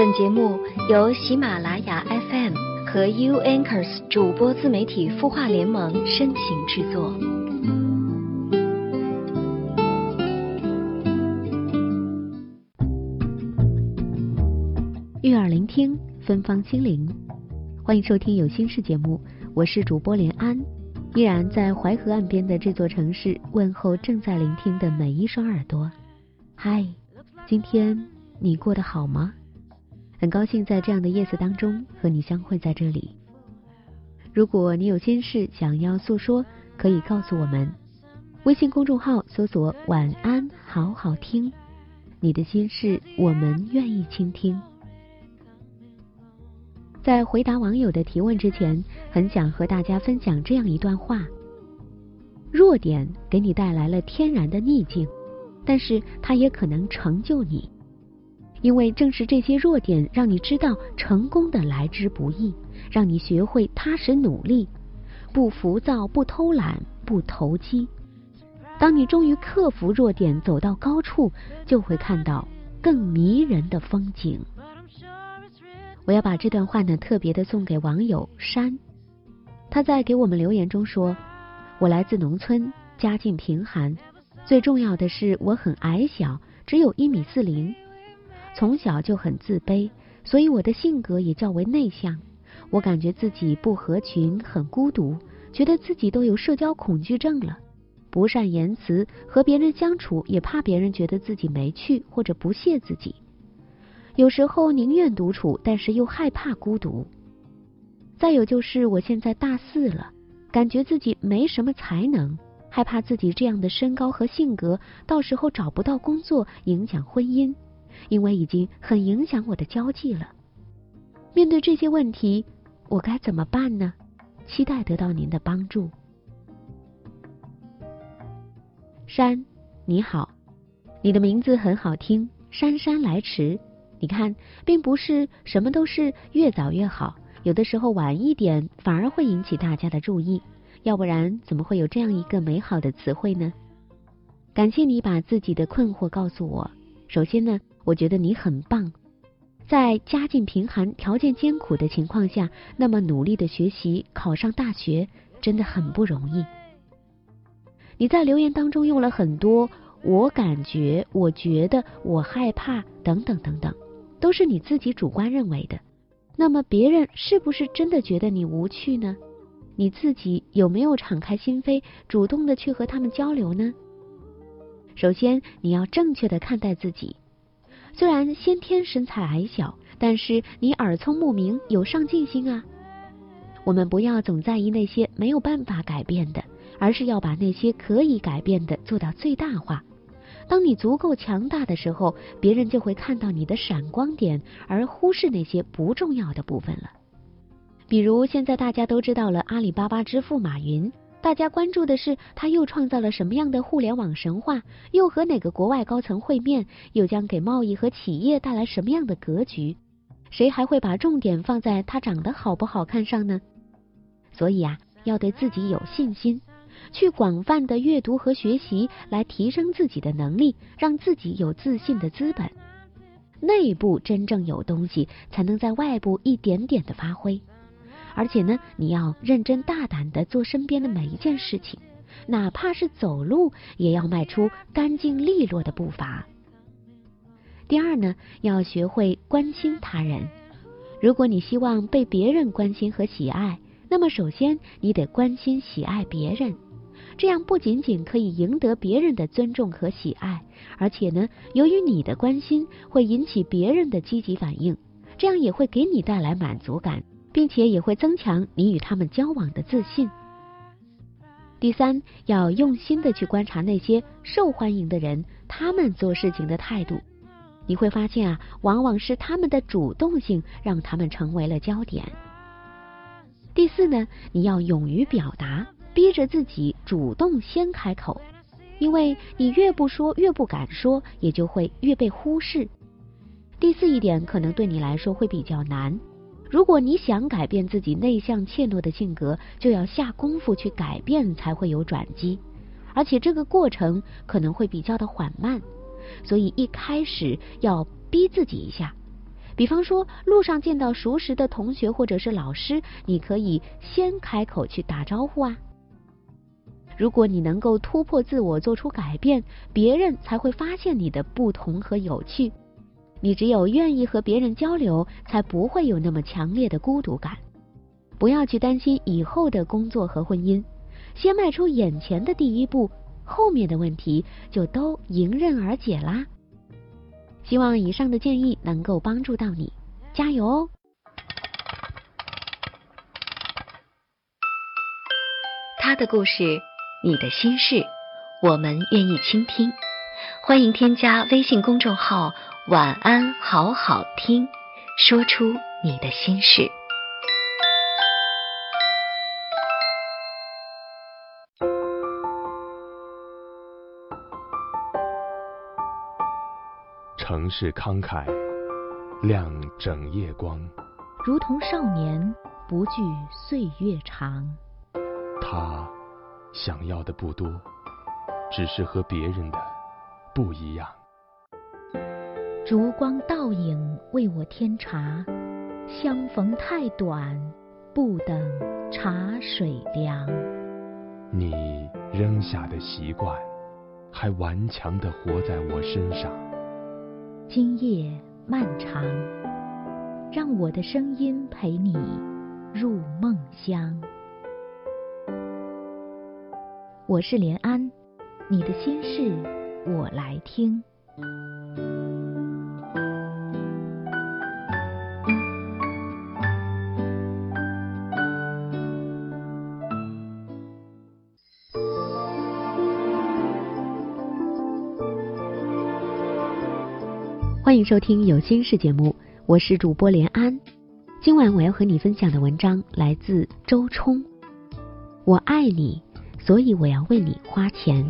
本节目由喜马拉雅 FM 和 U Anchors 主播自媒体孵化联盟深情制作。悦耳聆听，芬芳心灵，欢迎收听有心事节目，我是主播连安，依然在淮河岸边的这座城市问候正在聆听的每一双耳朵。嗨，今天你过得好吗？很高兴在这样的夜色当中和你相会在这里。如果你有心事想要诉说，可以告诉我们。微信公众号搜索“晚安好好听”，你的心事我们愿意倾听。在回答网友的提问之前，很想和大家分享这样一段话：弱点给你带来了天然的逆境，但是它也可能成就你。因为正是这些弱点，让你知道成功的来之不易，让你学会踏实努力，不浮躁，不偷懒，不投机。当你终于克服弱点，走到高处，就会看到更迷人的风景。我要把这段话呢，特别的送给网友山。他在给我们留言中说：“我来自农村，家境贫寒，最重要的是我很矮小，只有一米四零。”从小就很自卑，所以我的性格也较为内向。我感觉自己不合群，很孤独，觉得自己都有社交恐惧症了。不善言辞，和别人相处也怕别人觉得自己没趣或者不屑自己。有时候宁愿独处，但是又害怕孤独。再有就是我现在大四了，感觉自己没什么才能，害怕自己这样的身高和性格，到时候找不到工作，影响婚姻。因为已经很影响我的交际了。面对这些问题，我该怎么办呢？期待得到您的帮助。山，你好，你的名字很好听，姗姗来迟。你看，并不是什么都是越早越好，有的时候晚一点反而会引起大家的注意，要不然怎么会有这样一个美好的词汇呢？感谢你把自己的困惑告诉我。首先呢。我觉得你很棒，在家境贫寒、条件艰苦的情况下，那么努力的学习，考上大学真的很不容易。你在留言当中用了很多“我感觉”“我觉得”“我害怕”等等等等，都是你自己主观认为的。那么别人是不是真的觉得你无趣呢？你自己有没有敞开心扉，主动的去和他们交流呢？首先，你要正确的看待自己。虽然先天身材矮小，但是你耳聪目明，有上进心啊。我们不要总在意那些没有办法改变的，而是要把那些可以改变的做到最大化。当你足够强大的时候，别人就会看到你的闪光点，而忽视那些不重要的部分了。比如现在大家都知道了阿里巴巴之父马云。大家关注的是他又创造了什么样的互联网神话，又和哪个国外高层会面，又将给贸易和企业带来什么样的格局？谁还会把重点放在他长得好不好看上呢？所以啊，要对自己有信心，去广泛的阅读和学习，来提升自己的能力，让自己有自信的资本。内部真正有东西，才能在外部一点点的发挥。而且呢，你要认真大胆的做身边的每一件事情，哪怕是走路，也要迈出干净利落的步伐。第二呢，要学会关心他人。如果你希望被别人关心和喜爱，那么首先你得关心喜爱别人。这样不仅仅可以赢得别人的尊重和喜爱，而且呢，由于你的关心会引起别人的积极反应，这样也会给你带来满足感。并且也会增强你与他们交往的自信。第三，要用心的去观察那些受欢迎的人，他们做事情的态度，你会发现啊，往往是他们的主动性让他们成为了焦点。第四呢，你要勇于表达，逼着自己主动先开口，因为你越不说，越不敢说，也就会越被忽视。第四一点可能对你来说会比较难。如果你想改变自己内向怯懦的性格，就要下功夫去改变，才会有转机。而且这个过程可能会比较的缓慢，所以一开始要逼自己一下。比方说，路上见到熟识的同学或者是老师，你可以先开口去打招呼啊。如果你能够突破自我，做出改变，别人才会发现你的不同和有趣。你只有愿意和别人交流，才不会有那么强烈的孤独感。不要去担心以后的工作和婚姻，先迈出眼前的第一步，后面的问题就都迎刃而解啦。希望以上的建议能够帮助到你，加油哦！他的故事，你的心事，我们愿意倾听。欢迎添加微信公众号“晚安好好听”，说出你的心事。城市慷慨，亮整夜光，如同少年不惧岁月长。他想要的不多，只是和别人的不一样。烛光倒影为我添茶，相逢太短，不等茶水凉。你扔下的习惯，还顽强地活在我身上。今夜漫长，让我的声音陪你入梦乡。我是连安，你的心事我来听。迎收听有心事节目，我是主播连安。今晚我要和你分享的文章来自周冲。我爱你，所以我要为你花钱。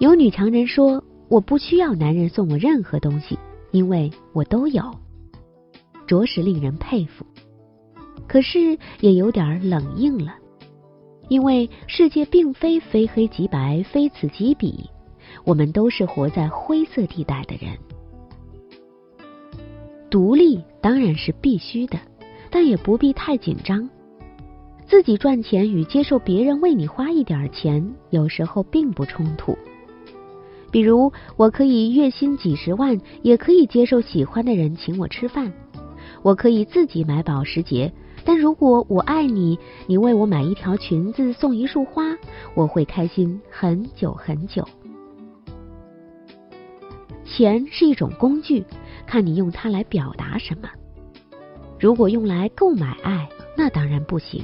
有女强人说，我不需要男人送我任何东西，因为我都有，着实令人佩服。可是也有点冷硬了，因为世界并非非黑即白，非此即彼。我们都是活在灰色地带的人，独立当然是必须的，但也不必太紧张。自己赚钱与接受别人为你花一点钱，有时候并不冲突。比如，我可以月薪几十万，也可以接受喜欢的人请我吃饭；我可以自己买保时捷，但如果我爱你，你为我买一条裙子，送一束花，我会开心很久很久。钱是一种工具，看你用它来表达什么。如果用来购买爱，那当然不行；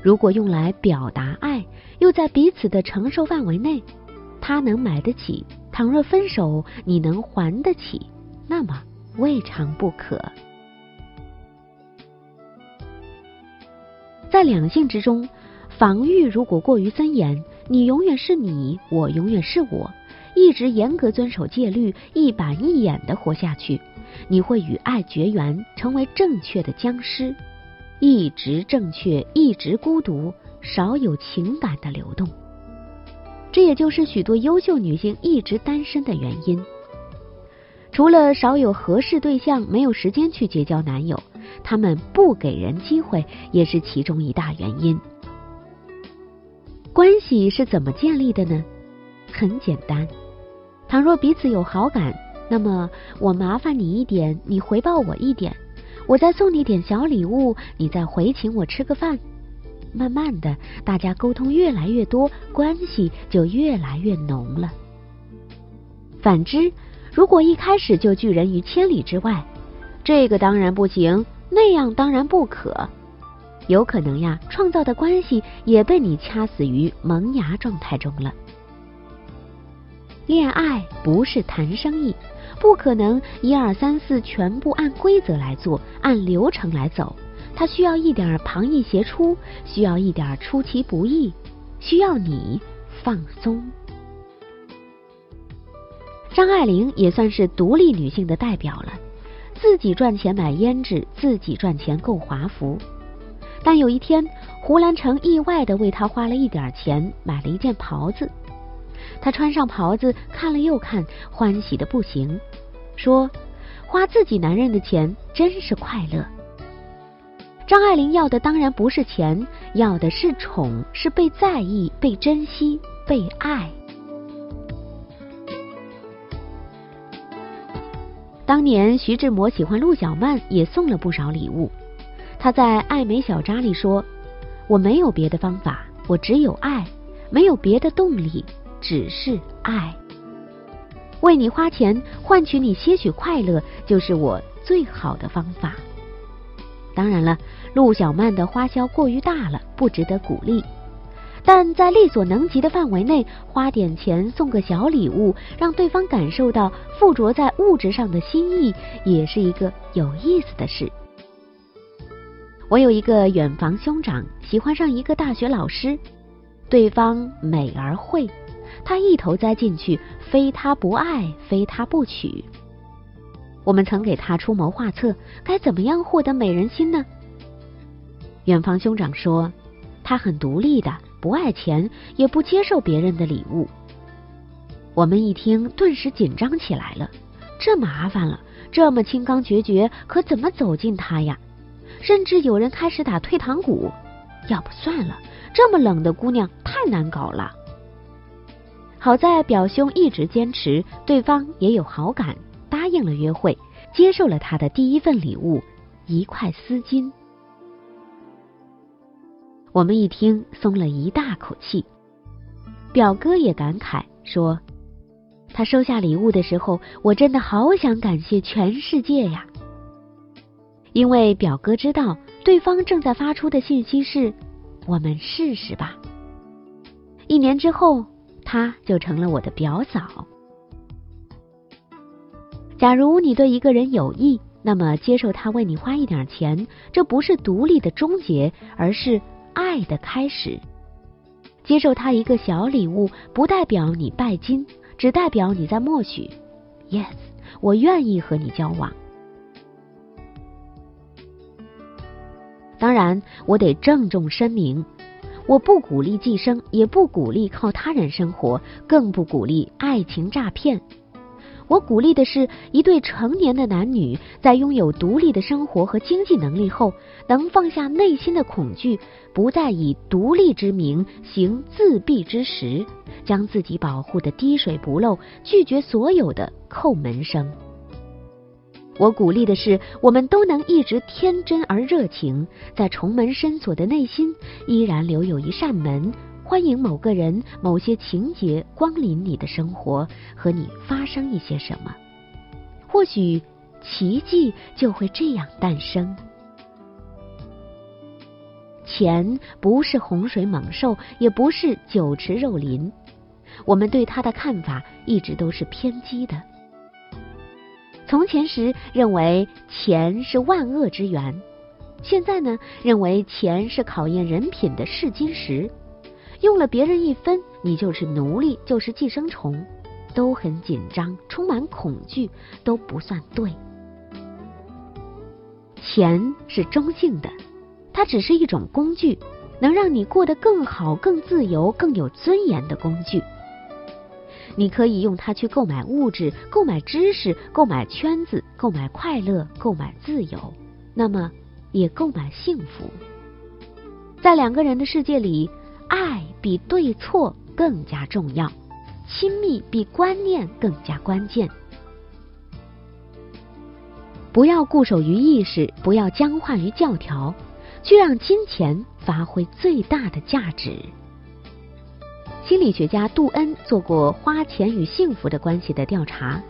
如果用来表达爱，又在彼此的承受范围内，他能买得起，倘若分手你能还得起，那么未尝不可。在两性之中，防御如果过于森严，你永远是你，我永远是我。一直严格遵守戒律，一板一眼的活下去，你会与爱绝缘，成为正确的僵尸。一直正确，一直孤独，少有情感的流动。这也就是许多优秀女性一直单身的原因。除了少有合适对象，没有时间去结交男友，他们不给人机会，也是其中一大原因。关系是怎么建立的呢？很简单。倘若彼此有好感，那么我麻烦你一点，你回报我一点，我再送你点小礼物，你再回请我吃个饭。慢慢的，大家沟通越来越多，关系就越来越浓了。反之，如果一开始就拒人于千里之外，这个当然不行，那样当然不可，有可能呀，创造的关系也被你掐死于萌芽状态中了。恋爱不是谈生意，不可能一二三四全部按规则来做，按流程来走。它需要一点旁逸斜出，需要一点出其不意，需要你放松。张爱玲也算是独立女性的代表了，自己赚钱买胭脂，自己赚钱购华服。但有一天，胡兰成意外的为她花了一点钱，买了一件袍子。他穿上袍子，看了又看，欢喜的不行。说：“花自己男人的钱真是快乐。”张爱玲要的当然不是钱，要的是宠，是被在意、被珍惜、被爱。当年徐志摩喜欢陆小曼，也送了不少礼物。他在《爱美小札》里说：“我没有别的方法，我只有爱，没有别的动力，只是爱。为你花钱换取你些许快乐，就是我最好的方法。”当然了，陆小曼的花销过于大了，不值得鼓励。但在力所能及的范围内，花点钱送个小礼物，让对方感受到附着在物质上的心意，也是一个有意思的事。我有一个远房兄长，喜欢上一个大学老师，对方美而慧，他一头栽进去，非他不爱，非他不娶。我们曾给他出谋划策，该怎么样获得美人心呢？远房兄长说，他很独立的。不爱钱，也不接受别人的礼物。我们一听，顿时紧张起来了。这麻烦了，这么清刚决绝，可怎么走近他呀？甚至有人开始打退堂鼓。要不算了，这么冷的姑娘太难搞了。好在表兄一直坚持，对方也有好感，答应了约会，接受了他的第一份礼物——一块丝巾。我们一听，松了一大口气。表哥也感慨说：“他收下礼物的时候，我真的好想感谢全世界呀！因为表哥知道对方正在发出的信息是‘我们试试吧’。一年之后，他就成了我的表嫂。假如你对一个人有意，那么接受他为你花一点钱，这不是独立的终结，而是……爱的开始，接受他一个小礼物，不代表你拜金，只代表你在默许。Yes，我愿意和你交往。当然，我得郑重声明，我不鼓励寄生，也不鼓励靠他人生活，更不鼓励爱情诈骗。我鼓励的是一对成年的男女，在拥有独立的生活和经济能力后，能放下内心的恐惧，不再以独立之名行自闭之实，将自己保护的滴水不漏，拒绝所有的叩门声。我鼓励的是，我们都能一直天真而热情，在重门深锁的内心，依然留有一扇门。欢迎某个人、某些情节光临你的生活，和你发生一些什么，或许奇迹就会这样诞生。钱不是洪水猛兽，也不是酒池肉林，我们对它的看法一直都是偏激的。从前时认为钱是万恶之源，现在呢认为钱是考验人品的试金石。用了别人一分，你就是奴隶，就是寄生虫，都很紧张，充满恐惧，都不算对。钱是中性的，它只是一种工具，能让你过得更好、更自由、更有尊严的工具。你可以用它去购买物质、购买知识、购买圈子、购买快乐、购买自由，那么也购买幸福。在两个人的世界里。爱比对错更加重要，亲密比观念更加关键。不要固守于意识，不要僵化于教条，去让金钱发挥最大的价值。心理学家杜恩做过花钱与幸福的关系的调查，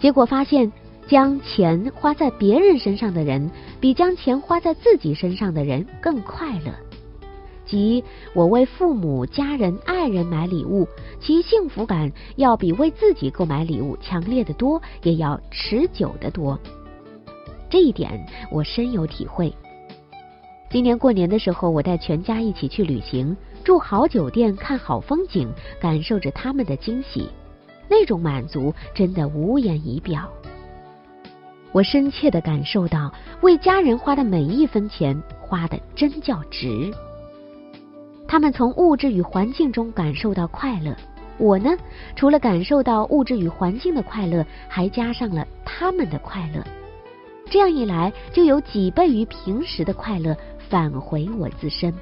结果发现，将钱花在别人身上的人，比将钱花在自己身上的人更快乐。即我为父母、家人、爱人买礼物，其幸福感要比为自己购买礼物强烈的多，也要持久的多。这一点我深有体会。今年过年的时候，我带全家一起去旅行，住好酒店，看好风景，感受着他们的惊喜，那种满足真的无言以表。我深切的感受到，为家人花的每一分钱，花的真叫值。他们从物质与环境中感受到快乐，我呢，除了感受到物质与环境的快乐，还加上了他们的快乐。这样一来，就有几倍于平时的快乐返回我自身。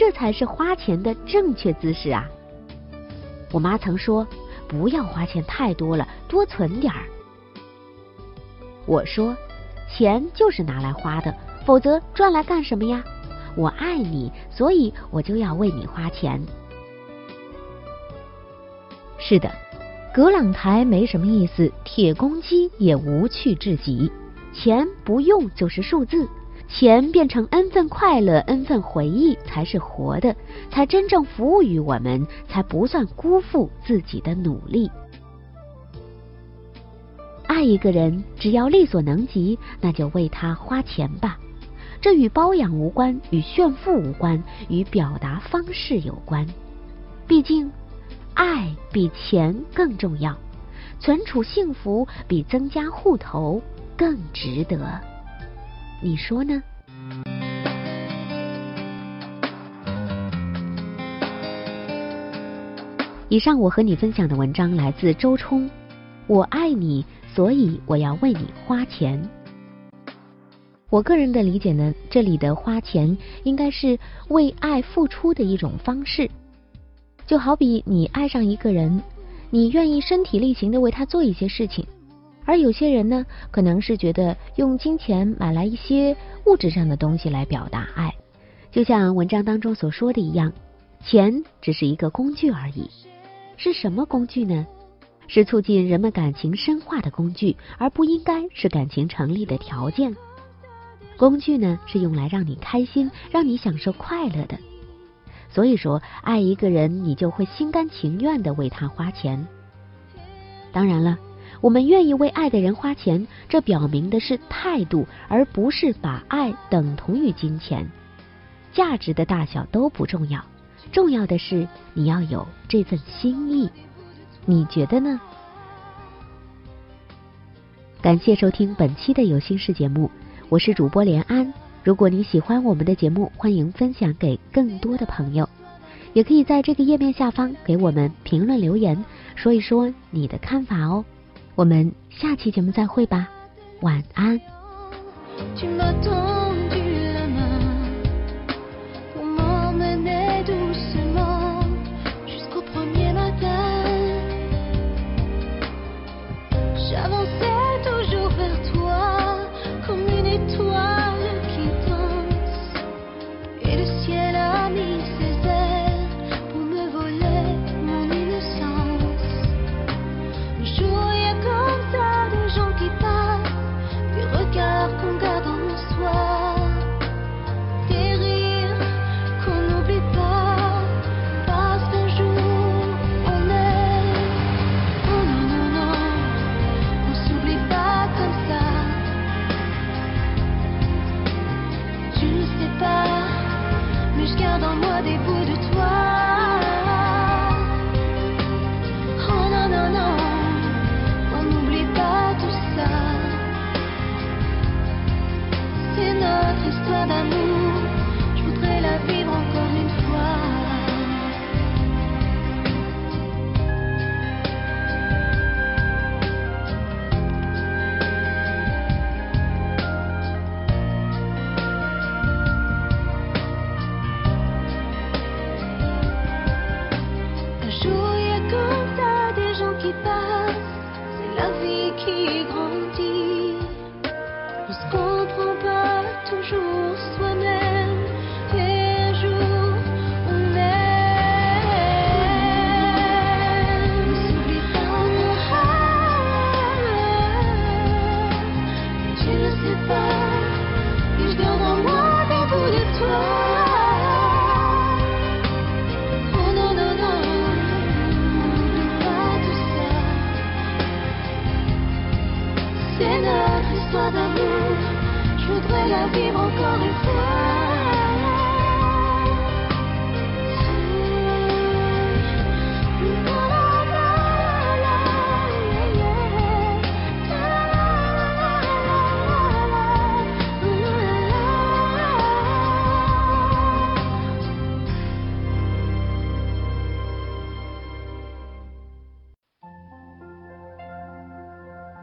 这才是花钱的正确姿势啊！我妈曾说：“不要花钱太多了，多存点儿。”我说：“钱就是拿来花的，否则赚来干什么呀？我爱你，所以我就要为你花钱。”是的，葛朗台没什么意思，铁公鸡也无趣至极。钱不用就是数字。钱变成 n 份快乐，n 份回忆，才是活的，才真正服务于我们，才不算辜负自己的努力。爱一个人，只要力所能及，那就为他花钱吧。这与包养无关，与炫富无关，与表达方式有关。毕竟，爱比钱更重要，存储幸福比增加户头更值得。你说呢？以上我和你分享的文章来自周冲。我爱你，所以我要为你花钱。我个人的理解呢，这里的花钱应该是为爱付出的一种方式。就好比你爱上一个人，你愿意身体力行的为他做一些事情。而有些人呢，可能是觉得用金钱买来一些物质上的东西来表达爱，就像文章当中所说的一样，钱只是一个工具而已。是什么工具呢？是促进人们感情深化的工具，而不应该是感情成立的条件。工具呢，是用来让你开心、让你享受快乐的。所以说，爱一个人，你就会心甘情愿的为他花钱。当然了。我们愿意为爱的人花钱，这表明的是态度，而不是把爱等同于金钱。价值的大小都不重要，重要的是你要有这份心意。你觉得呢？感谢收听本期的有心事节目，我是主播连安。如果你喜欢我们的节目，欢迎分享给更多的朋友，也可以在这个页面下方给我们评论留言，说一说你的看法哦。我们下期节目再会吧，晚安。